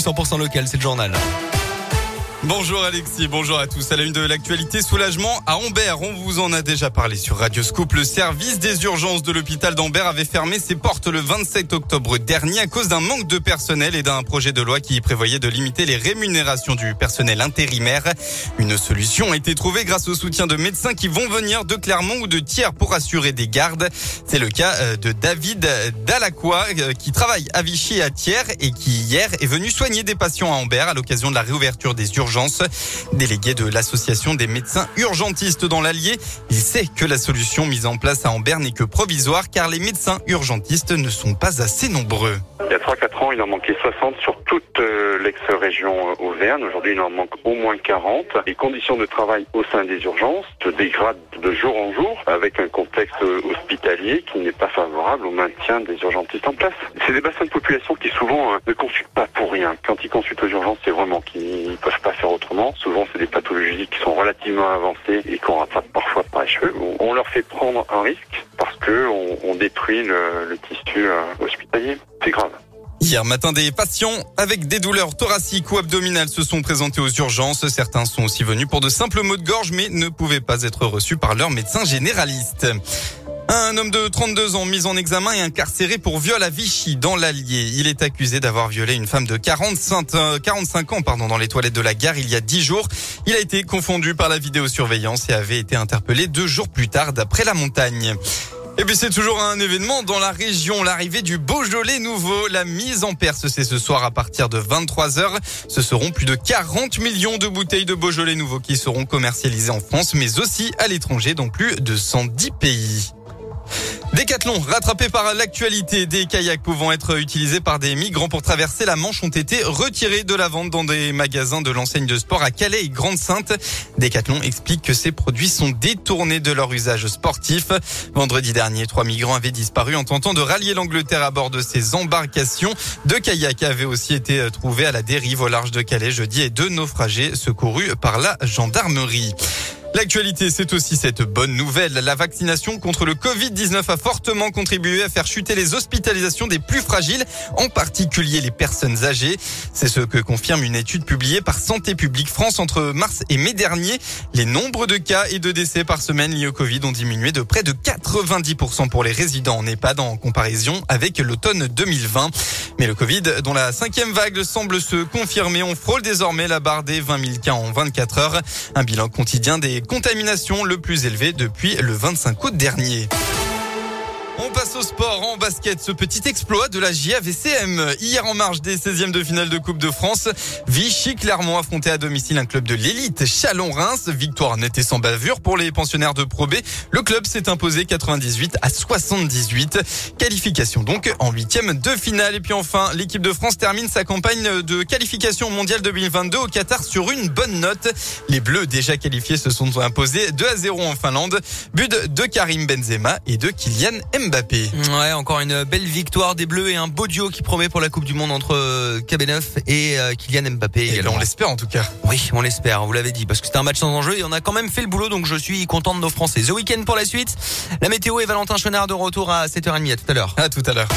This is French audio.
l'actu 100% local, c'est le journal. Bonjour Alexis, bonjour à tous. À la une de l'actualité, soulagement à Ambert. On vous en a déjà parlé sur Radio Scoop. Le service des urgences de l'hôpital d'Ambert avait fermé ses portes le 27 octobre dernier à cause d'un manque de personnel et d'un projet de loi qui prévoyait de limiter les rémunérations du personnel intérimaire. Une solution a été trouvée grâce au soutien de médecins qui vont venir de Clermont ou de Thiers pour assurer des gardes. C'est le cas euh, de David Dalacqua euh, qui travaille à Vichy à Thiers et qui hier est venu soigner des patients à Ambert à l'occasion de la réouverture des urgences Délégué de l'association des médecins urgentistes dans l'Allier, il sait que la solution mise en place à Ambert n'est que provisoire car les médecins urgentistes ne sont pas assez nombreux. Il y a 3-4 ans, il en manquait 60 sur toute euh, l'ex-région euh, Auvergne. Aujourd'hui, il en manque au moins 40. Les conditions de travail au sein des urgences se dégradent de jour en jour avec un contexte euh, hospitalier qui n'est pas favorable au maintien des urgentistes en place. C'est des bassins de population qui souvent ne consultent pas pour rien. Quand ils consultent aux urgences, c'est vraiment qu'ils ne peuvent pas autrement. Souvent, c'est des pathologies qui sont relativement avancées et qu'on rattrape parfois par les cheveux. On leur fait prendre un risque parce que on, détruit le, le tissu hospitalier. C'est grave. Hier matin, des patients avec des douleurs thoraciques ou abdominales se sont présentés aux urgences. Certains sont aussi venus pour de simples maux de gorge, mais ne pouvaient pas être reçus par leur médecin généraliste. Un homme de 32 ans mis en examen et incarcéré pour viol à Vichy dans l'Allier. Il est accusé d'avoir violé une femme de 45, 45 ans pardon, dans les toilettes de la gare il y a 10 jours. Il a été confondu par la vidéosurveillance et avait été interpellé deux jours plus tard d'après la montagne. Et puis c'est toujours un événement dans la région, l'arrivée du Beaujolais nouveau, la mise en Perse, c'est ce soir à partir de 23h. Ce seront plus de 40 millions de bouteilles de Beaujolais nouveau qui seront commercialisées en France, mais aussi à l'étranger dans plus de 110 pays. Décathlon, rattrapé par l'actualité, des kayaks pouvant être utilisés par des migrants pour traverser la Manche ont été retirés de la vente dans des magasins de l'enseigne de sport à Calais et Grande-Sainte. Décathlon explique que ces produits sont détournés de leur usage sportif. Vendredi dernier, trois migrants avaient disparu en tentant de rallier l'Angleterre à bord de ces embarcations. Deux kayaks avaient aussi été trouvés à la dérive au large de Calais jeudi et deux naufragés secourus par la gendarmerie. L'actualité, c'est aussi cette bonne nouvelle. La vaccination contre le Covid-19 a fortement contribué à faire chuter les hospitalisations des plus fragiles, en particulier les personnes âgées. C'est ce que confirme une étude publiée par Santé publique France entre mars et mai dernier. Les nombres de cas et de décès par semaine liés au Covid ont diminué de près de 90% pour les résidents en EHPAD en comparaison avec l'automne 2020. Mais le Covid, dont la cinquième vague semble se confirmer, on frôle désormais la barre des 20 000 cas en 24 heures. Un bilan quotidien des contamination le plus élevé depuis le 25 août dernier. On passe au sport en basket. Ce petit exploit de la JAVCM. Hier en marge des 16e de finale de Coupe de France, Vichy Clermont affrontait à domicile un club de l'élite, Chalon-Reims. Victoire nette et sans bavure pour les pensionnaires de Pro B. Le club s'est imposé 98 à 78. Qualification donc en huitième de finale. Et puis enfin, l'équipe de France termine sa campagne de qualification mondiale 2022 au Qatar sur une bonne note. Les Bleus déjà qualifiés se sont imposés 2 à 0 en Finlande. But de Karim Benzema et de Kylian Mbappé. Ouais, encore une belle victoire des Bleus et un beau duo qui promet pour la Coupe du Monde entre euh, KB9 et euh, Kylian Mbappé. Et on l'espère en tout cas. Oui, on l'espère, vous l'avez dit, parce que c'était un match sans enjeu et on a quand même fait le boulot, donc je suis content de nos Français. The Weekend pour la suite. La météo et Valentin Chenard de retour à 7h30 à tout à l'heure. À tout à l'heure.